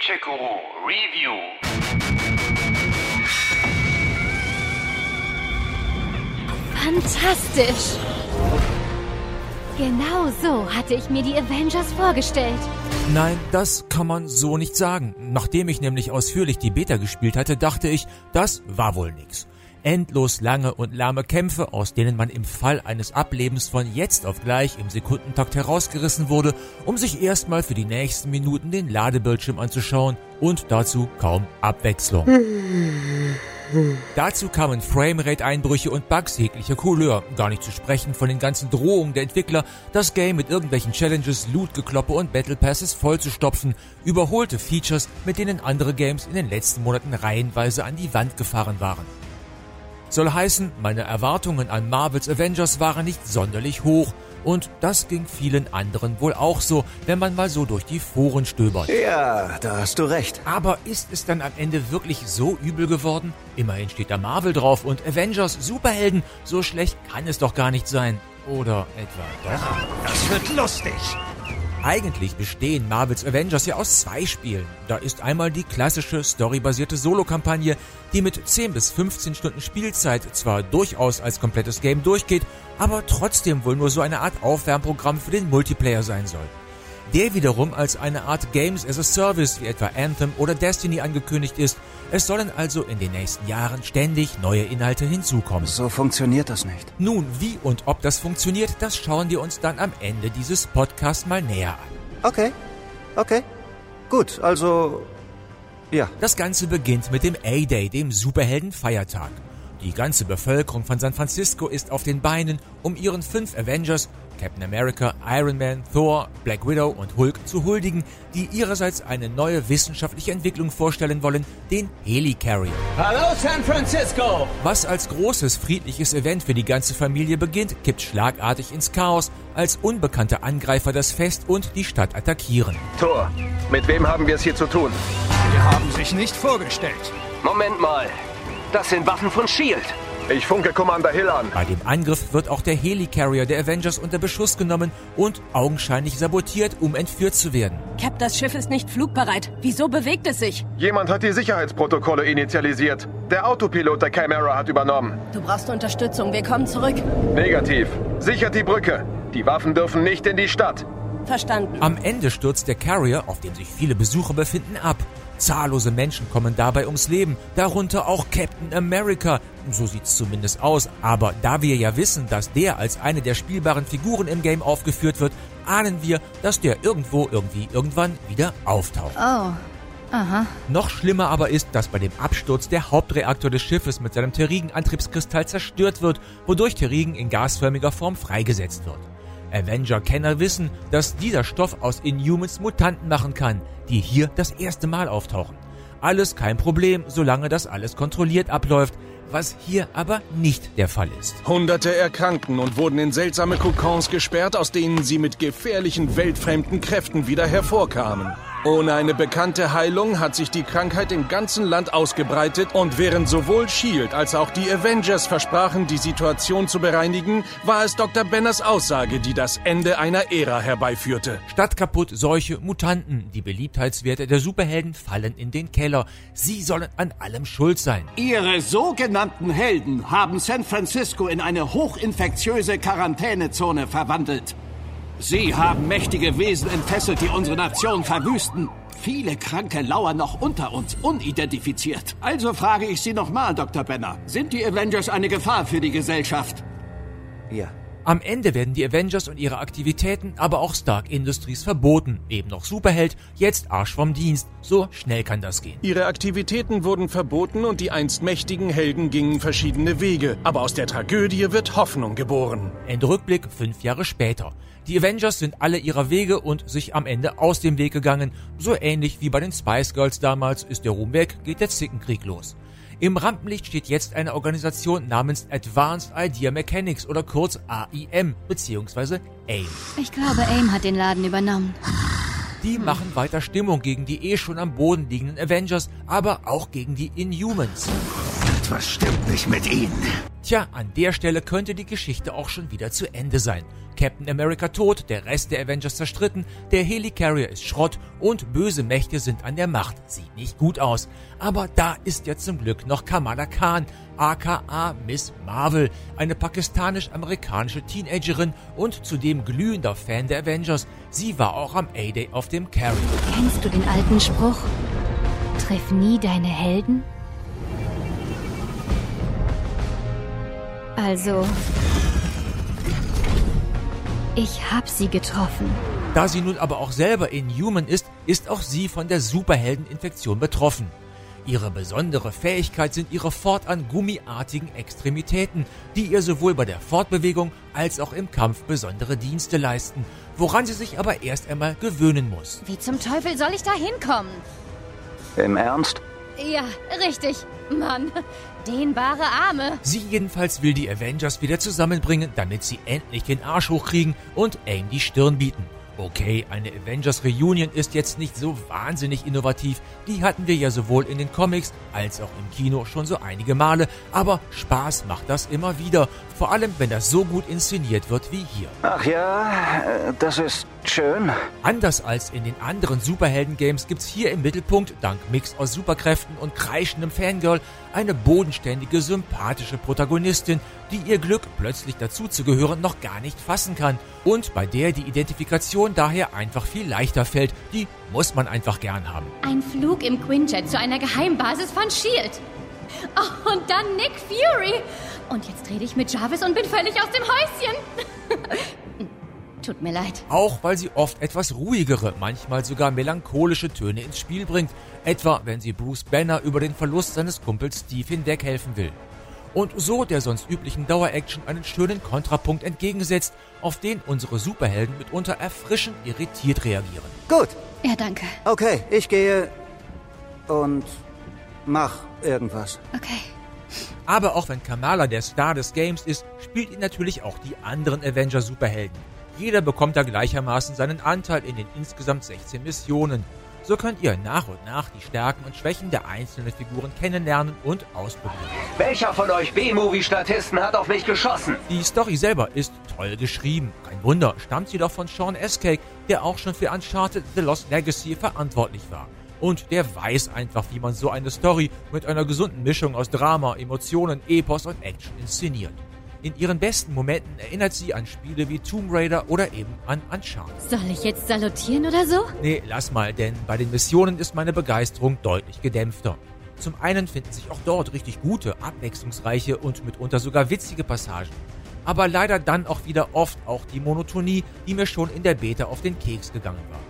Feature Guru Review. Fantastisch! Genau so hatte ich mir die Avengers vorgestellt. Nein, das kann man so nicht sagen. Nachdem ich nämlich ausführlich die Beta gespielt hatte, dachte ich, das war wohl nix. Endlos lange und lahme Kämpfe, aus denen man im Fall eines Ablebens von jetzt auf gleich im Sekundentakt herausgerissen wurde, um sich erstmal für die nächsten Minuten den Ladebildschirm anzuschauen und dazu kaum Abwechslung. Dazu kamen Framerate-Einbrüche und Bugs jeglicher Couleur, gar nicht zu sprechen von den ganzen Drohungen der Entwickler, das Game mit irgendwelchen Challenges, Loot-Gekloppe und Battle Passes vollzustopfen, überholte Features, mit denen andere Games in den letzten Monaten reihenweise an die Wand gefahren waren. Soll heißen, meine Erwartungen an Marvels Avengers waren nicht sonderlich hoch, und das ging vielen anderen wohl auch so, wenn man mal so durch die Foren stöbert. Ja, da hast du recht. Aber ist es dann am Ende wirklich so übel geworden? Immerhin steht da Marvel drauf und Avengers Superhelden. So schlecht kann es doch gar nicht sein. Oder etwa doch? Das wird lustig. Eigentlich bestehen Marvels Avengers ja aus zwei Spielen. Da ist einmal die klassische storybasierte Solo-Kampagne, die mit 10 bis 15 Stunden Spielzeit zwar durchaus als komplettes Game durchgeht, aber trotzdem wohl nur so eine Art Aufwärmprogramm für den Multiplayer sein soll. Der wiederum als eine Art Games as a Service wie etwa Anthem oder Destiny angekündigt ist. Es sollen also in den nächsten Jahren ständig neue Inhalte hinzukommen. So funktioniert das nicht. Nun, wie und ob das funktioniert, das schauen wir uns dann am Ende dieses Podcasts mal näher an. Okay, okay. Gut, also... Ja. Das Ganze beginnt mit dem A-Day, dem Superheldenfeiertag. Die ganze Bevölkerung von San Francisco ist auf den Beinen, um ihren fünf Avengers, Captain America, Iron Man, Thor, Black Widow und Hulk zu huldigen, die ihrerseits eine neue wissenschaftliche Entwicklung vorstellen wollen, den Helicarrier. Hallo San Francisco! Was als großes friedliches Event für die ganze Familie beginnt, kippt schlagartig ins Chaos, als unbekannte Angreifer das Fest und die Stadt attackieren. Thor, mit wem haben wir es hier zu tun? Die haben sich nicht vorgestellt. Moment mal. Das sind Waffen von Shield. Ich funke Commander Hill an. Bei dem Angriff wird auch der Helicarrier der Avengers unter Beschuss genommen und augenscheinlich sabotiert, um entführt zu werden. Cap, das Schiff ist nicht flugbereit. Wieso bewegt es sich? Jemand hat die Sicherheitsprotokolle initialisiert. Der Autopilot der Chimera hat übernommen. Du brauchst Unterstützung. Wir kommen zurück. Negativ. Sichert die Brücke. Die Waffen dürfen nicht in die Stadt. Verstanden. Am Ende stürzt der Carrier, auf dem sich viele Besucher befinden, ab. Zahllose Menschen kommen dabei ums Leben, darunter auch Captain America. So sieht's zumindest aus. Aber da wir ja wissen, dass der als eine der spielbaren Figuren im Game aufgeführt wird, ahnen wir, dass der irgendwo irgendwie irgendwann wieder auftaucht. Oh. Aha. Noch schlimmer aber ist, dass bei dem Absturz der Hauptreaktor des Schiffes mit seinem Terrigen-Antriebskristall zerstört wird, wodurch Terrigen in gasförmiger Form freigesetzt wird. Avenger-Kenner wissen, dass dieser Stoff aus Inhumans Mutanten machen kann, die hier das erste Mal auftauchen. Alles kein Problem, solange das alles kontrolliert abläuft, was hier aber nicht der Fall ist. Hunderte erkrankten und wurden in seltsame Kokons gesperrt, aus denen sie mit gefährlichen, weltfremden Kräften wieder hervorkamen. Ohne eine bekannte Heilung hat sich die Krankheit im ganzen Land ausgebreitet und während sowohl Shield als auch die Avengers versprachen, die Situation zu bereinigen, war es Dr. Banners Aussage, die das Ende einer Ära herbeiführte. Stadt kaputt, Seuche, Mutanten. Die Beliebtheitswerte der Superhelden fallen in den Keller. Sie sollen an allem schuld sein. Ihre sogenannten Helden haben San Francisco in eine hochinfektiöse Quarantänezone verwandelt. Sie haben mächtige Wesen entfesselt, die unsere Nation verwüsten. Viele Kranke lauern noch unter uns, unidentifiziert. Also frage ich Sie nochmal, Dr. Benner. Sind die Avengers eine Gefahr für die Gesellschaft? Ja. Am Ende werden die Avengers und ihre Aktivitäten, aber auch Stark Industries verboten. Eben noch Superheld, jetzt Arsch vom Dienst. So schnell kann das gehen. Ihre Aktivitäten wurden verboten und die einst mächtigen Helden gingen verschiedene Wege. Aber aus der Tragödie wird Hoffnung geboren. Endrückblick fünf Jahre später. Die Avengers sind alle ihrer Wege und sich am Ende aus dem Weg gegangen. So ähnlich wie bei den Spice Girls damals ist der Ruhm weg, geht der Zickenkrieg los. Im Rampenlicht steht jetzt eine Organisation namens Advanced Idea Mechanics oder kurz AIM bzw. AIM. Ich glaube, AIM hat den Laden übernommen. Die machen weiter Stimmung gegen die eh schon am Boden liegenden Avengers, aber auch gegen die Inhumans. Etwas stimmt nicht mit ihnen. Tja, an der Stelle könnte die Geschichte auch schon wieder zu Ende sein. Captain America tot, der Rest der Avengers zerstritten, der Helicarrier ist Schrott und böse Mächte sind an der Macht. Sieht nicht gut aus. Aber da ist ja zum Glück noch Kamala Khan, aka Miss Marvel, eine pakistanisch-amerikanische Teenagerin und zudem glühender Fan der Avengers. Sie war auch am A-Day auf dem Carry. Kennst du den alten Spruch? Triff nie deine Helden? Also, ich hab sie getroffen. Da sie nun aber auch selber Inhuman ist, ist auch sie von der Superheldeninfektion betroffen. Ihre besondere Fähigkeit sind ihre fortan gummiartigen Extremitäten, die ihr sowohl bei der Fortbewegung als auch im Kampf besondere Dienste leisten, woran sie sich aber erst einmal gewöhnen muss. Wie zum Teufel soll ich da hinkommen? Im Ernst? Ja, richtig. Mann, dehnbare Arme. Sie jedenfalls will die Avengers wieder zusammenbringen, damit sie endlich den Arsch hochkriegen und AIM die Stirn bieten. Okay, eine Avengers Reunion ist jetzt nicht so wahnsinnig innovativ. Die hatten wir ja sowohl in den Comics als auch im Kino schon so einige Male. Aber Spaß macht das immer wieder. Vor allem, wenn das so gut inszeniert wird wie hier. Ach ja, äh, das ist schön. Anders als in den anderen Superhelden-Games gibt's hier im Mittelpunkt, dank Mix aus Superkräften und kreischendem Fangirl, eine bodenständige, sympathische Protagonistin, die ihr Glück, plötzlich dazuzugehören, noch gar nicht fassen kann und bei der die Identifikation daher einfach viel leichter fällt. Die muss man einfach gern haben. Ein Flug im Quinjet zu einer Geheimbasis von S.H.I.E.L.D. Oh, und dann Nick Fury. Und jetzt rede ich mit Jarvis und bin völlig aus dem Häuschen. Tut mir leid. Auch weil sie oft etwas ruhigere, manchmal sogar melancholische Töne ins Spiel bringt, etwa wenn sie Bruce Banner über den Verlust seines Kumpels Steve hinweg helfen will. Und so der sonst üblichen Daueraction einen schönen Kontrapunkt entgegensetzt, auf den unsere Superhelden mitunter erfrischend irritiert reagieren. Gut, Ja, danke. okay, ich gehe und mach irgendwas. Okay. Aber auch wenn Kamala der Star des Games ist, spielt ihn natürlich auch die anderen Avenger-Superhelden. Jeder bekommt da gleichermaßen seinen Anteil in den insgesamt 16 Missionen. So könnt ihr nach und nach die Stärken und Schwächen der einzelnen Figuren kennenlernen und ausprobieren. Welcher von euch B-Movie-Statisten hat auf mich geschossen? Die Story selber ist toll geschrieben. Kein Wunder, stammt jedoch von Sean Escake, der auch schon für Uncharted The Lost Legacy verantwortlich war. Und der weiß einfach, wie man so eine Story mit einer gesunden Mischung aus Drama, Emotionen, Epos und Action inszeniert. In ihren besten Momenten erinnert sie an Spiele wie Tomb Raider oder eben an Uncharted. Soll ich jetzt salutieren oder so? Nee, lass mal, denn bei den Missionen ist meine Begeisterung deutlich gedämpfter. Zum einen finden sich auch dort richtig gute, abwechslungsreiche und mitunter sogar witzige Passagen. Aber leider dann auch wieder oft auch die Monotonie, die mir schon in der Beta auf den Keks gegangen war.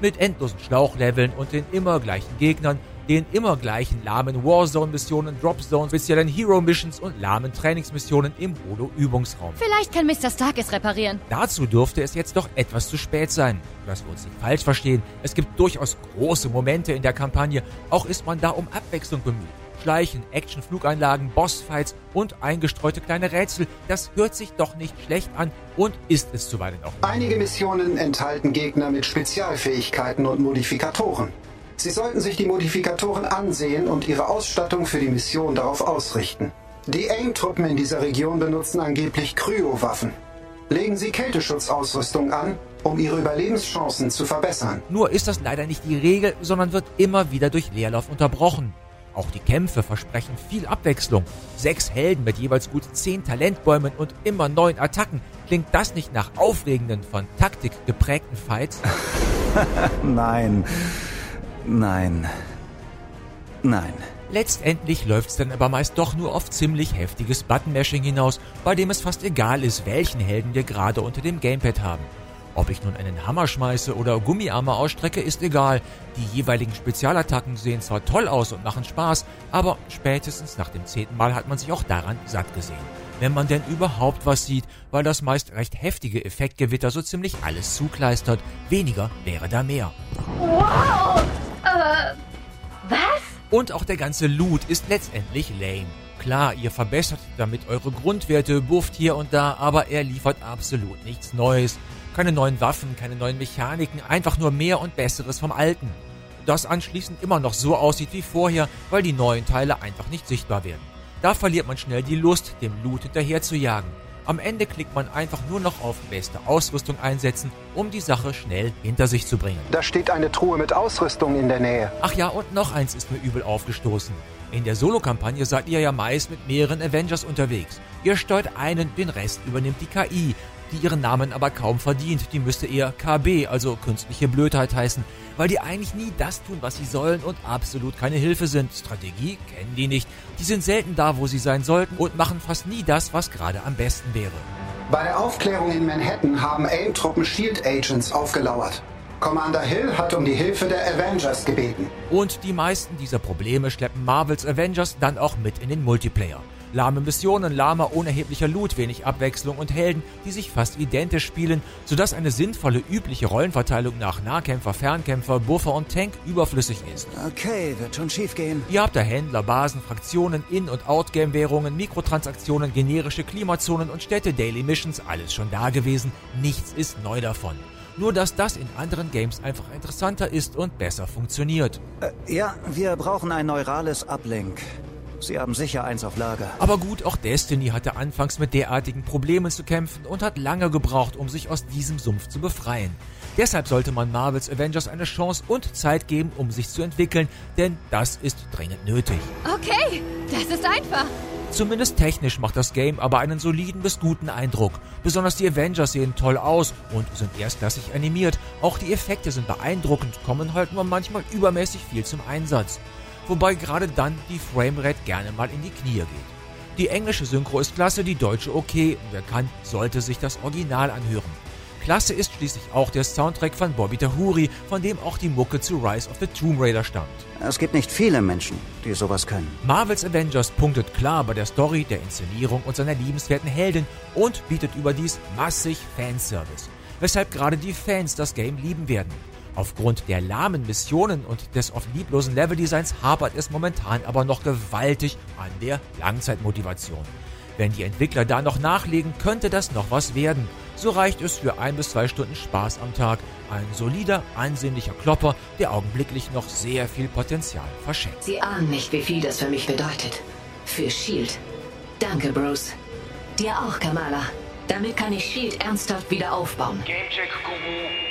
Mit endlosen Schlauchleveln und den immer gleichen Gegnern, den immer gleichen lahmen Warzone-Missionen, Dropzone, speziellen Hero-Missions und lahmen Trainingsmissionen im Holo-Übungsraum. Vielleicht kann Mr. Stark es reparieren. Dazu dürfte es jetzt doch etwas zu spät sein. Dass wir uns nicht falsch verstehen, es gibt durchaus große Momente in der Kampagne, auch ist man da um Abwechslung bemüht. Schleichen, Action, Flugeinlagen, Bossfights und eingestreute kleine Rätsel, das hört sich doch nicht schlecht an und ist es zuweilen auch. Einige Missionen enthalten Gegner mit Spezialfähigkeiten und Modifikatoren. Sie sollten sich die Modifikatoren ansehen und ihre Ausstattung für die Mission darauf ausrichten. Die AIM-Truppen in dieser Region benutzen angeblich Kryowaffen. Legen Sie Kälteschutzausrüstung an, um Ihre Überlebenschancen zu verbessern. Nur ist das leider nicht die Regel, sondern wird immer wieder durch Leerlauf unterbrochen. Auch die Kämpfe versprechen viel Abwechslung. Sechs Helden mit jeweils gut zehn Talentbäumen und immer neuen Attacken. Klingt das nicht nach aufregenden, von Taktik geprägten Fights? Nein. Nein. Nein. Letztendlich läuft's dann aber meist doch nur auf ziemlich heftiges Buttonmashing hinaus, bei dem es fast egal ist, welchen Helden wir gerade unter dem Gamepad haben. Ob ich nun einen Hammer schmeiße oder Gummiarme ausstrecke, ist egal. Die jeweiligen Spezialattacken sehen zwar toll aus und machen Spaß, aber spätestens nach dem zehnten Mal hat man sich auch daran satt gesehen. Wenn man denn überhaupt was sieht, weil das meist recht heftige Effektgewitter so ziemlich alles zukleistert. Weniger wäre da mehr. Wow! Äh, was? Und auch der ganze Loot ist letztendlich lame. Klar, ihr verbessert damit eure Grundwerte, bufft hier und da, aber er liefert absolut nichts Neues. Keine neuen Waffen, keine neuen Mechaniken, einfach nur mehr und Besseres vom Alten. Das anschließend immer noch so aussieht wie vorher, weil die neuen Teile einfach nicht sichtbar werden. Da verliert man schnell die Lust, dem Loot hinterher zu jagen. Am Ende klickt man einfach nur noch auf beste Ausrüstung einsetzen, um die Sache schnell hinter sich zu bringen. Da steht eine Truhe mit Ausrüstung in der Nähe. Ach ja, und noch eins ist mir übel aufgestoßen. In der Solo-Kampagne seid ihr ja meist mit mehreren Avengers unterwegs. Ihr steuert einen, den Rest übernimmt die KI, die ihren Namen aber kaum verdient. Die müsste eher KB, also künstliche Blödheit heißen, weil die eigentlich nie das tun, was sie sollen und absolut keine Hilfe sind. Strategie kennen die nicht. Die sind selten da, wo sie sein sollten und machen fast nie das, was gerade am besten wäre. Bei der Aufklärung in Manhattan haben AIM-Truppen Shield Agents aufgelauert. Commander Hill hat um die Hilfe der Avengers gebeten. Und die meisten dieser Probleme schleppen Marvels Avengers dann auch mit in den Multiplayer. Lahme Missionen, lahmer unerheblicher Loot, wenig Abwechslung und Helden, die sich fast identisch spielen, sodass eine sinnvolle übliche Rollenverteilung nach Nahkämpfer, Fernkämpfer, Buffer und Tank überflüssig ist. Okay, wird schon schief gehen. Ihr habt da Händler, Basen, Fraktionen, In- und Outgame-Währungen, Mikrotransaktionen, generische Klimazonen und Städte, Daily Missions, alles schon da gewesen. Nichts ist neu davon. Nur dass das in anderen Games einfach interessanter ist und besser funktioniert. Äh, ja, wir brauchen ein neurales Uplink. Sie haben sicher eins auf Lager. Aber gut, auch Destiny hatte anfangs mit derartigen Problemen zu kämpfen und hat lange gebraucht, um sich aus diesem Sumpf zu befreien. Deshalb sollte man Marvels Avengers eine Chance und Zeit geben, um sich zu entwickeln, denn das ist dringend nötig. Okay, das ist einfach. Zumindest technisch macht das Game aber einen soliden bis guten Eindruck. Besonders die Avengers sehen toll aus und sind erstklassig animiert. Auch die Effekte sind beeindruckend, kommen halt nur manchmal übermäßig viel zum Einsatz wobei gerade dann die Framerate gerne mal in die Knie geht. Die englische Synchro ist klasse, die deutsche okay, wer kann, sollte sich das Original anhören. Klasse ist schließlich auch der Soundtrack von Bobby Tahuri, von dem auch die Mucke zu Rise of the Tomb Raider stammt. Es gibt nicht viele Menschen, die sowas können. Marvels Avengers punktet klar bei der Story, der Inszenierung und seiner liebenswerten Heldin und bietet überdies massig Fanservice, weshalb gerade die Fans das Game lieben werden. Aufgrund der lahmen Missionen und des oft lieblosen Leveldesigns hapert es momentan aber noch gewaltig an der Langzeitmotivation. Wenn die Entwickler da noch nachlegen, könnte das noch was werden. So reicht es für ein bis zwei Stunden Spaß am Tag. Ein solider, ansehnlicher Klopper, der augenblicklich noch sehr viel Potenzial verschenkt. Sie ahnen nicht, wie viel das für mich bedeutet. Für Shield. Danke, Bruce. Dir auch, Kamala. Damit kann ich Shield ernsthaft wieder aufbauen. Gamecheck, Guru.